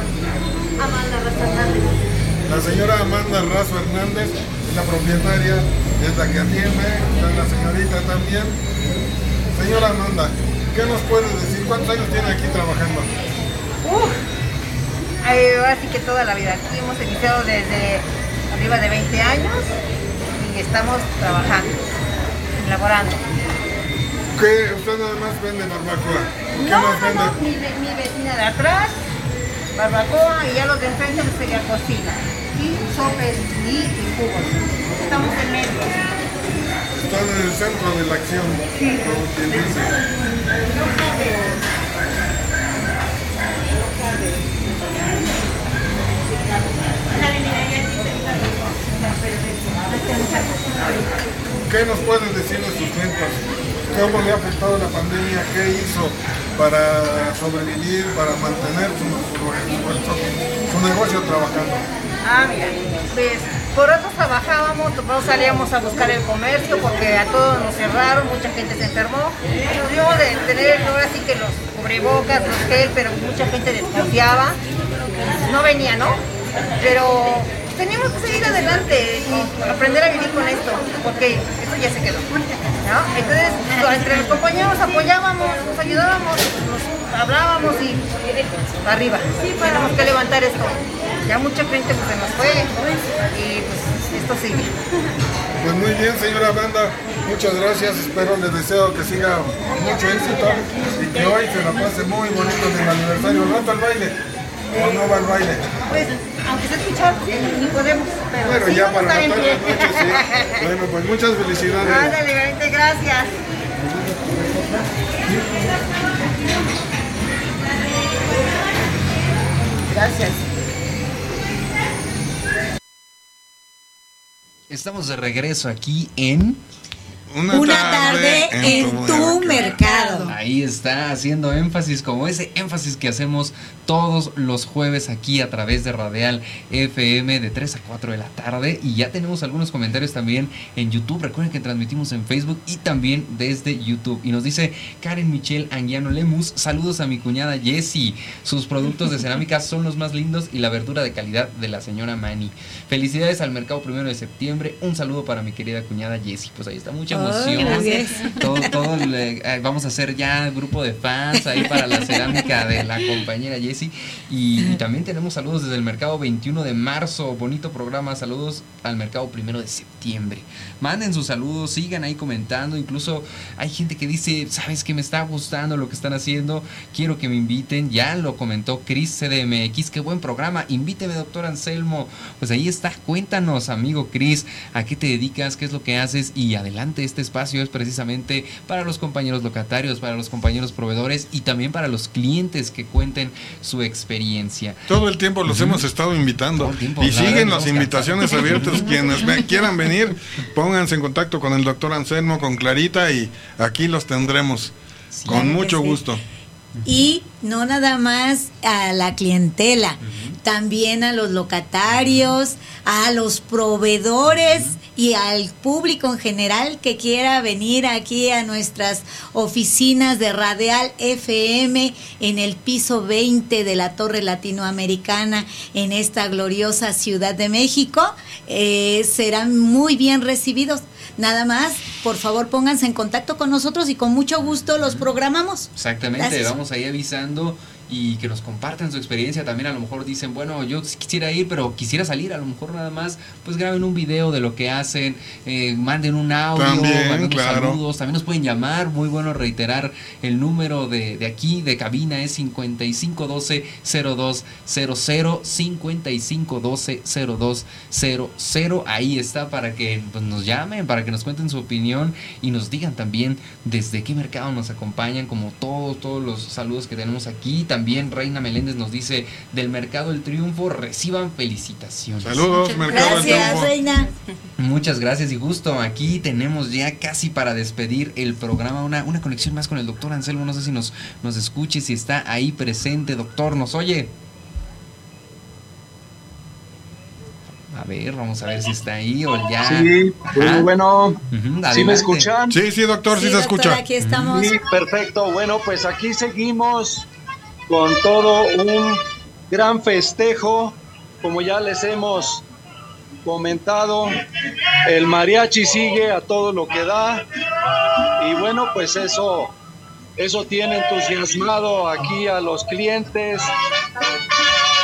Amanda Rosa Hernández. La señora Amanda Razo Hernández, es la propietaria, es la que atiende, está la señorita también. Señora Amanda, ¿qué nos puede decir? ¿Cuántos años tiene aquí trabajando? Uf, ay, ahora sí que toda la vida. Aquí hemos iniciado desde arriba de 20 años y estamos trabajando, laborando. ¿Qué? ¿Usted nada más vende barbacoa? ¿Qué No, más no, vende? no, mi vecina de atrás, barbacoa y ya los de enfrente les sería cocina. Y sopes y, y jugos. Estamos en medio. Están en el centro de la acción, como quien dice. ¿Qué nos pueden decir de sus ventas? ¿Cómo le ha afectado la pandemia? ¿Qué hizo para sobrevivir, para mantener su, negocio trabajando? Ah, mira, pues por otros trabajábamos, nosotros salíamos a buscar el comercio porque a todos nos cerraron, mucha gente se enfermó. Nos dio de tener ahora sí que los cubrebocas, los gel, pero mucha gente desconfiaba. No venía, ¿no? Pero teníamos que seguir adelante y aprender a vivir con esto, porque esto ya se quedó. ¿no? Entonces, entre los compañeros apoyábamos, nos ayudábamos, nos hablábamos y arriba. Tenemos que levantar esto. Ya mucha gente pues, se nos fue y pues esto sigue. Pues muy bien, señora Banda, muchas gracias. Espero, les deseo que siga mucho éxito y que hoy se la pase muy bonito en el aniversario. ¿No va al baile? ¿O no va al baile? Pues, aunque se escucha, ni podemos, pero, Pero sí ya para a la estar tarde en pie. noche, sí. (laughs) Bueno, pues muchas felicidades. Ándale, gracias. Gracias. Estamos de regreso aquí en Una tarde en tu mercado. Ahí está, haciendo énfasis, como ese énfasis que hacemos todos los jueves aquí a través de Radial FM de 3 a 4 de la tarde. Y ya tenemos algunos comentarios también en YouTube. Recuerden que transmitimos en Facebook y también desde YouTube. Y nos dice Karen Michelle Anguiano Lemus, saludos a mi cuñada Jessie. Sus productos de cerámica son los más lindos y la verdura de calidad de la señora Mani. Felicidades al mercado primero de septiembre. Un saludo para mi querida cuñada Jessie. Pues ahí está. Muchas, emoción. gracias. todo, todo le- eh, vamos a hacer ya grupo de fans ahí para la cerámica de la compañera Jessie. Y, y también tenemos saludos desde el mercado 21 de marzo. Bonito programa. Saludos al mercado primero de septiembre. Manden sus saludos, sigan ahí comentando. Incluso hay gente que dice, sabes que me está gustando lo que están haciendo. Quiero que me inviten. Ya lo comentó Chris CDMX. Qué buen programa. Invíteme, doctor Anselmo. Pues ahí está. Cuéntanos, amigo Chris, a qué te dedicas, qué es lo que haces. Y adelante, este espacio es precisamente para los compañeros locatarios, para los compañeros proveedores y también para los clientes que cuenten su experiencia. Todo el tiempo los hemos estado invitando. tiempo, y siguen las invitaciones abiertas. Quienes quieran venir, (laughs) pónganse en contacto con el doctor Anselmo, con Clarita y aquí los tendremos. Con mucho sí. gusto. Y no nada más a la clientela, también a los locatarios, a los proveedores y al público en general que quiera venir aquí a nuestras oficinas de Radial FM en el piso 20 de la Torre Latinoamericana en esta gloriosa Ciudad de México. eh, serán muy bien recibidos. Nada más, por favor, pónganse en contacto con nosotros y con mucho gusto los programamos. Exactamente, Gracias. vamos ahí avisando y que nos compartan su experiencia. También a lo mejor dicen, bueno, yo quisiera ir, pero quisiera salir. A lo mejor nada más, pues graben un video de lo que hacen, eh, manden un audio, También, manden claro. saludos. También nos pueden llamar. Muy bueno reiterar el número de, de aquí, de cabina, es 5512-0200. 5512-0200. Ahí está para que pues, nos llamen, para que nos cuenten su opinión y nos digan también desde qué mercado nos acompañan, como todos, todos los saludos que tenemos aquí. También Reina Meléndez nos dice del Mercado del Triunfo, reciban felicitaciones. Saludos, Mercado del Gracias, Triunfo. Reina. Muchas gracias y justo aquí tenemos ya casi para despedir el programa una, una conexión más con el doctor Anselmo. No sé si nos, nos escuche, si está ahí presente, doctor, ¿nos oye? A ver, vamos a ver si está ahí o ya. Sí, muy bueno. Ujú, ¿Sí me escuchan? Sí, sí, doctor, sí, Sí, se doctor, escucha. aquí estamos. Sí, perfecto. Bueno, pues aquí seguimos con todo un gran festejo. Como ya les hemos comentado, el mariachi sigue a todo lo que da. Y bueno, pues eso, eso tiene entusiasmado aquí a los clientes.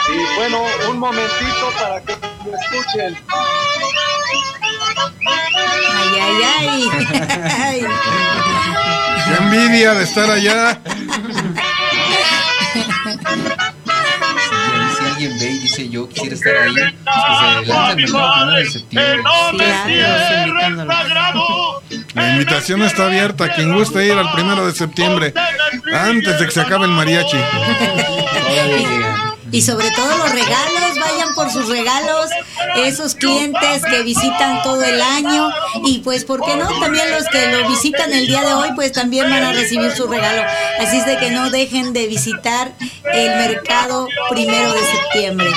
Y bueno, un momentito para que lo escuchen. Ay, ay, ay. Qué envidia de estar allá. Si, alguien ve y dice yo quisiera estar ahí, pues que se lanza el mercado primero de septiembre. Claro, invitándolo. (laughs) La invitación está abierta. Quien guste ir al primero de septiembre, antes de que se acabe el mariachi. (laughs) Y sobre todo los regalos, vayan por sus regalos, esos clientes que visitan todo el año y pues, ¿por qué no? También los que lo visitan el día de hoy, pues también van a recibir su regalo. Así es de que no dejen de visitar el mercado primero de septiembre.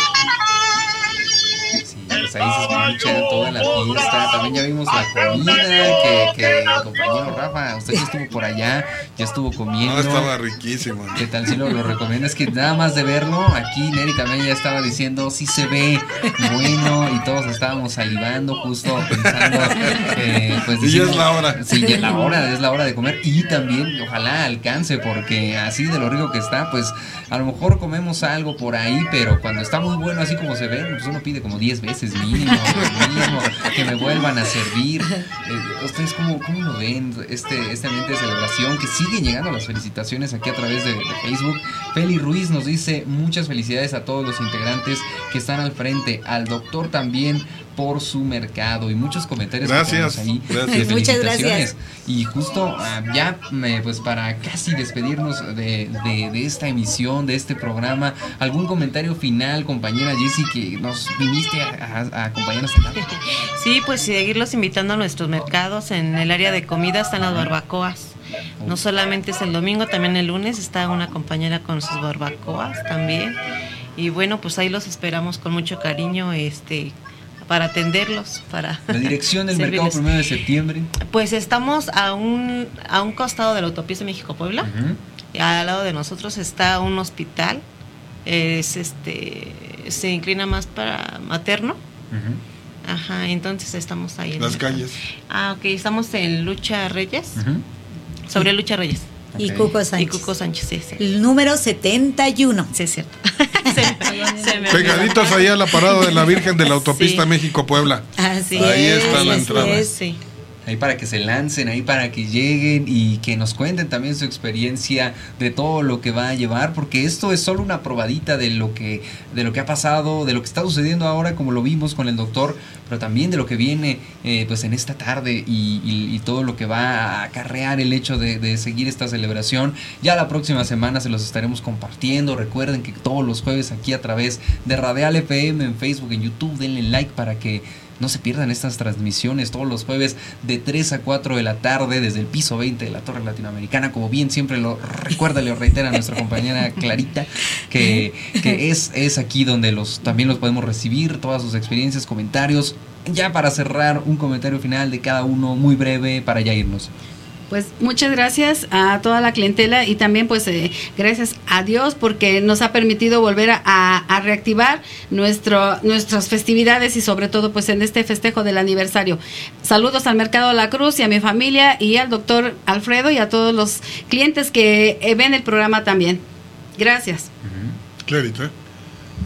Pues ahí se escucha toda la fiesta. También ya vimos la comida que, que el compañero Rafa, usted ya estuvo por allá, ya estuvo comiendo. No, estaba riquísimo. ¿Qué tal si lo, lo recomiendo? Es que nada más de verlo, aquí Neri también ya estaba diciendo, sí se ve bueno, y todos estábamos salivando, justo pensando, eh, pues Y ya es la hora. Sí, ya es la hora, es la hora de comer, y también ojalá alcance, porque así de lo rico que está, pues a lo mejor comemos algo por ahí, pero cuando está muy bueno así como se ve, pues uno pide como 10 veces mínimo, (laughs) que me vuelvan a servir. Eh, ¿Ustedes cómo, cómo lo ven este, este ambiente de celebración? Que siguen llegando las felicitaciones aquí a través de, de Facebook. Feli Ruiz nos dice muchas felicidades a todos los integrantes que están al frente, al doctor también por su mercado y muchos comentarios Gracias, ahí gracias. de Muchas felicitaciones. Y justo ah, ya, eh, pues para casi despedirnos de, de- de esta emisión, de este programa, ¿algún comentario final, compañera Jessie, que nos viniste a, a- a acompañar hasta acá? (laughs) Sí, pues seguirlos invitando a nuestros mercados. En el área de comida están las barbacoas. No solamente es el domingo, también el lunes está una compañera con sus barbacoas también. Y bueno, pues ahí los esperamos con mucho cariño este para atenderlos, para La dirección del mercado primero de septiembre. Pues estamos a un, a un costado de la autopista México-Puebla. Ujú. Y al lado de nosotros está un hospital. Es este se inclina más para materno. Ajá, entonces estamos ahí. en Las el- calles. Ah, ok, estamos en Lucha Reyes. Sobre Lucha Reyes. Y Cuco Sánchez. Y Cuco Sánchez, sí, sí. El número 71. Sí, es cierto. (laughs) Pegaditos ahí a la parada de la Virgen de la autopista Sí. México-Puebla. Así Ahí es, está la entrada. es. Sí. Ahí para que se lancen, ahí para que lleguen y que nos cuenten también su experiencia de todo lo que va a llevar, porque esto es solo una probadita de lo que, de lo que ha pasado, de lo que está sucediendo ahora, como lo vimos con el doctor, pero también de lo que viene eh, pues en esta tarde y, todo lo que va a acarrear el hecho de, de seguir esta celebración. Ya la próxima semana se los estaremos compartiendo. Recuerden que todos los jueves aquí a través de Radial FM en Facebook, en YouTube, denle like para que no se pierdan estas transmisiones todos los jueves de 3 a 4 de la tarde desde el piso 20 de la Torre Latinoamericana. Como bien siempre lo recuerda, le reitera nuestra compañera Clarita, que, que es, es aquí donde los también los podemos recibir, todas sus experiencias, comentarios. Ya para cerrar, un comentario final de cada uno, muy breve, para ya irnos. Pues muchas gracias a toda la clientela y también pues eh, gracias a Dios porque nos ha permitido volver a, a reactivar nuestro, nuestras festividades y sobre todo pues en este festejo del aniversario. Saludos al Mercado La Cruz y a mi familia y al doctor Alfredo y a todos los clientes que eh, ven el programa también. Gracias. Clarita.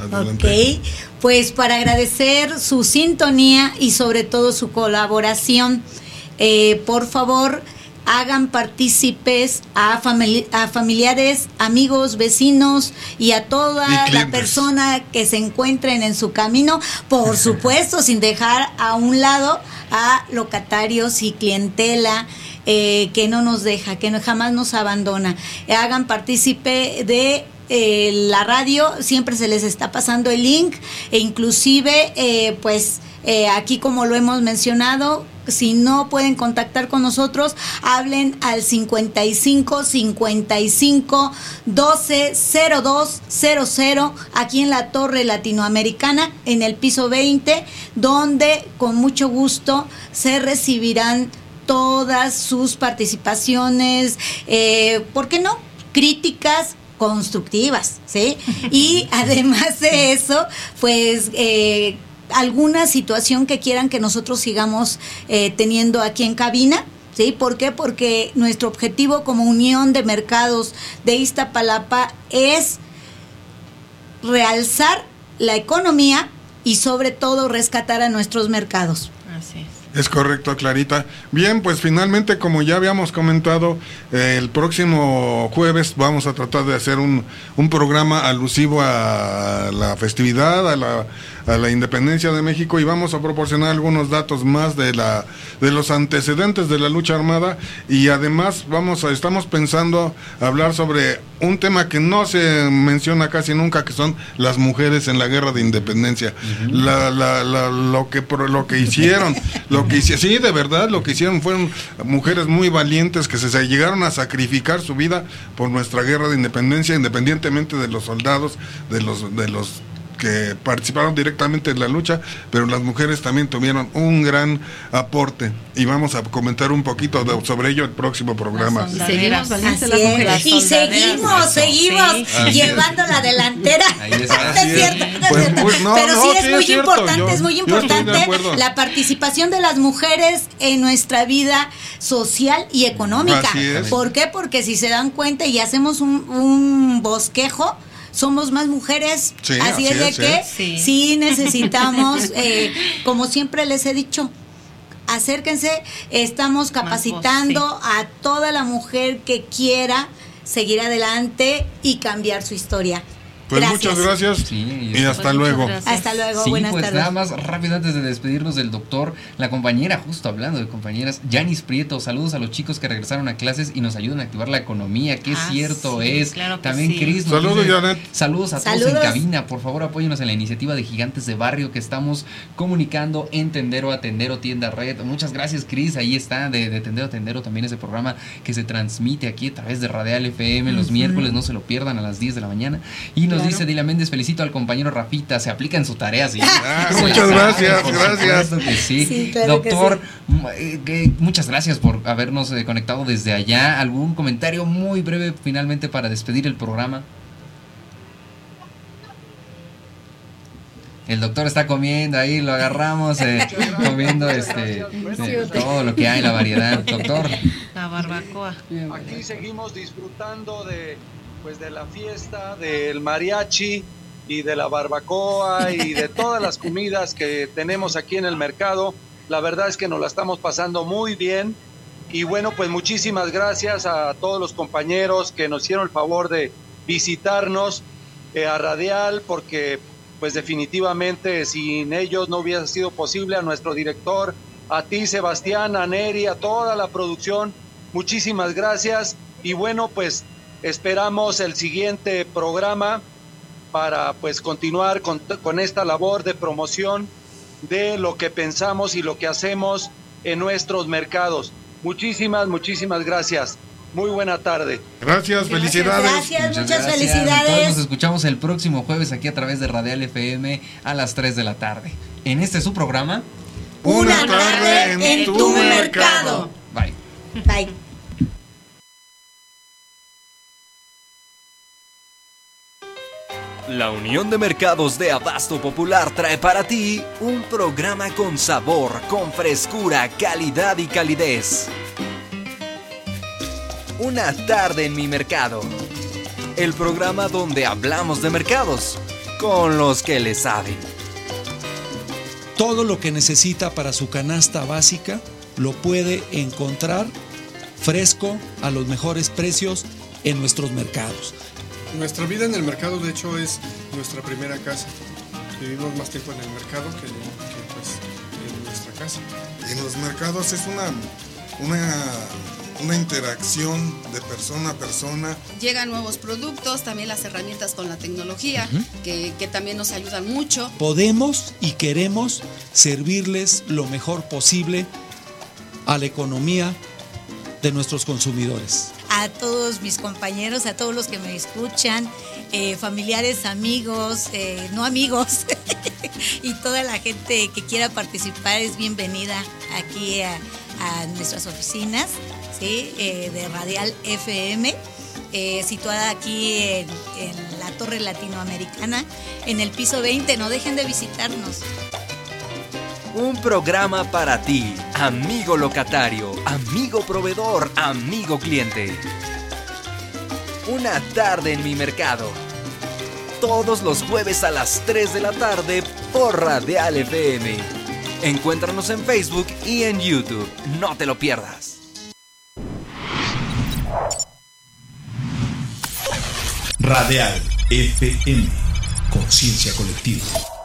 Adelante. Ok, pues para agradecer su sintonía y sobre todo su colaboración, eh, por favor hagan partícipes a, famili- a familiares, amigos, vecinos y a toda Y la persona que se encuentren en su camino, por (laughs) supuesto, sin dejar a un lado a locatarios y clientela. eh, que no nos deja, que no, jamás nos abandona. Hagan partícipe de eh, la radio, siempre se les está pasando el link e inclusive eh, pues eh, aquí como lo hemos mencionado, si no pueden contactar con nosotros, hablen al 55 55 12 02 00 aquí en la Torre Latinoamericana, en el piso 20, donde con mucho gusto se recibirán todas sus participaciones, eh, ¿por qué no? Críticas constructivas, ¿sí? Y (laughs) además de eso, pues eh, alguna situación que quieran que nosotros sigamos eh, teniendo aquí en cabina. ¿Sí? ¿Por qué? Porque nuestro objetivo como Unión de Mercados de Iztapalapa es realzar la economía y sobre todo rescatar a nuestros mercados. Así es. Es correcto, Clarita. Bien, pues finalmente, como ya habíamos comentado, eh, el próximo jueves vamos a tratar de hacer un, un programa alusivo a la festividad, a la, a la independencia de México y vamos a proporcionar algunos datos más de, la, de los antecedentes de la lucha armada y además vamos a, estamos pensando hablar sobre un tema que no se menciona casi nunca, que son las mujeres en la guerra de independencia. la, la- la- lo, que, lo que hicieron, (laughs) lo que hici- sí, de verdad, lo que hicieron fueron mujeres muy valientes que se, se llegaron a sacrificar su vida por nuestra guerra de independencia, independientemente de los soldados, de los, de los que participaron directamente en la lucha, pero las mujeres también tuvieron un gran aporte y vamos a comentar un poquito de- sobre ello el próximo programa. Y seguimos valientes Así las es. mujeres. Y seguimos, seguimos Sí. Llevando la delantera. (laughs) Ahí está. No es Así es. cierto, no es cierto. no, Pero sí es muy importante, yo- es muy importante la participación de las mujeres en nuestra vida social y económica. Así es. ¿Por qué? Porque si se dan cuenta y hacemos un, un bosquejo, somos más mujeres. Sí, así, así es de es, que ¿eh? sí, Sí. necesitamos, (laughs) eh, como siempre les he dicho, acérquense, estamos capacitando a toda la mujer que quiera seguir adelante y cambiar su historia. Pues muchas gracias y hasta luego. Hasta luego, Sí, buenas pues tardes. nada más rápido antes de despedirnos del doctor, la compañera, justo hablando de compañeras, Yanis Prieto, saludos a los chicos que regresaron a clases y nos ayudan a activar la economía, que Ah, cierto sí, es. claro que También sí. Cris Saludos, Janet. Saludos a todos en cabina, por favor apóyenos en la iniciativa de Gigantes de Barrio que estamos comunicando en Tendero a Tendero Tienda Red. Muchas gracias Cris, ahí está de, de Tendero a Tendero también ese programa que se transmite aquí a través de Radial FM los miércoles, no se lo pierdan a las 10 de la mañana. Y nos Claro. dice Dila Méndez, felicito al compañero Rafita, se aplica en su tarea. Sí. Ah, muchas sabe, gracias, gracias. supuesto que sí. Sí, claro que Doctor, m- eh, muchas gracias por habernos eh, conectado desde allá. ¿Algún comentario muy breve finalmente para despedir el programa? El doctor está comiendo ahí, lo agarramos eh, comiendo este eh, todo lo que hay, la variedad. Doctor. La barbacoa. Aquí seguimos disfrutando de pues de la fiesta, del mariachi y de la barbacoa y de (laughs) todas las comidas que tenemos aquí en el mercado. La verdad es que nos la estamos pasando muy bien. Y bueno, pues muchísimas gracias a todos los compañeros que nos hicieron el favor de visitarnos eh, a Radial, porque pues definitivamente sin ellos no hubiera sido posible a nuestro director, a ti Sebastián, a Neri, a toda la producción, muchísimas gracias y bueno pues esperamos el siguiente programa para pues continuar con, con esta labor de promoción de lo que pensamos y lo que hacemos en nuestros mercados. Muchísimas, muchísimas gracias. Muy buena tarde. Gracias, felicidades. Gracias, muchas, felicidades. nos escuchamos el próximo jueves aquí a través de Radial FM a las 3 de la tarde. En este su programa. Una tarde en tu mercado. Bye. Bye. La Unión de Mercados de Abasto Popular trae para ti un programa con sabor, con frescura, calidad y calidez. Una tarde en mi mercado. El programa donde hablamos de mercados con los que le saben. Todo lo que necesita para su canasta básica lo puede encontrar fresco a los mejores precios en nuestros mercados. Nuestra vida en el mercado, de hecho, es nuestra primera casa. Vivimos más tiempo en el mercado que, que, pues, en nuestra casa. En los mercados es una, una, una interacción de persona a persona. Llegan nuevos productos, también las herramientas con la tecnología, que, que también nos ayudan mucho. Podemos y queremos servirles lo mejor posible a la economía de nuestros consumidores. A todos mis compañeros, a todos los que me escuchan, eh, familiares, amigos, eh, no amigos, (laughs) y toda la gente que quiera participar es bienvenida aquí a, nuestras oficinas. Eh, de Radial FM. situada aquí en la Torre Latinoamericana, en el piso 20. No dejen de visitarnos. Un programa para ti, amigo locatario, amigo proveedor, amigo cliente. Una tarde en mi mercado. Todos los jueves a las 3 de la tarde por Radial FM. Encuéntranos en Facebook y en YouTube. No te lo pierdas. Radial FM. Conciencia colectiva.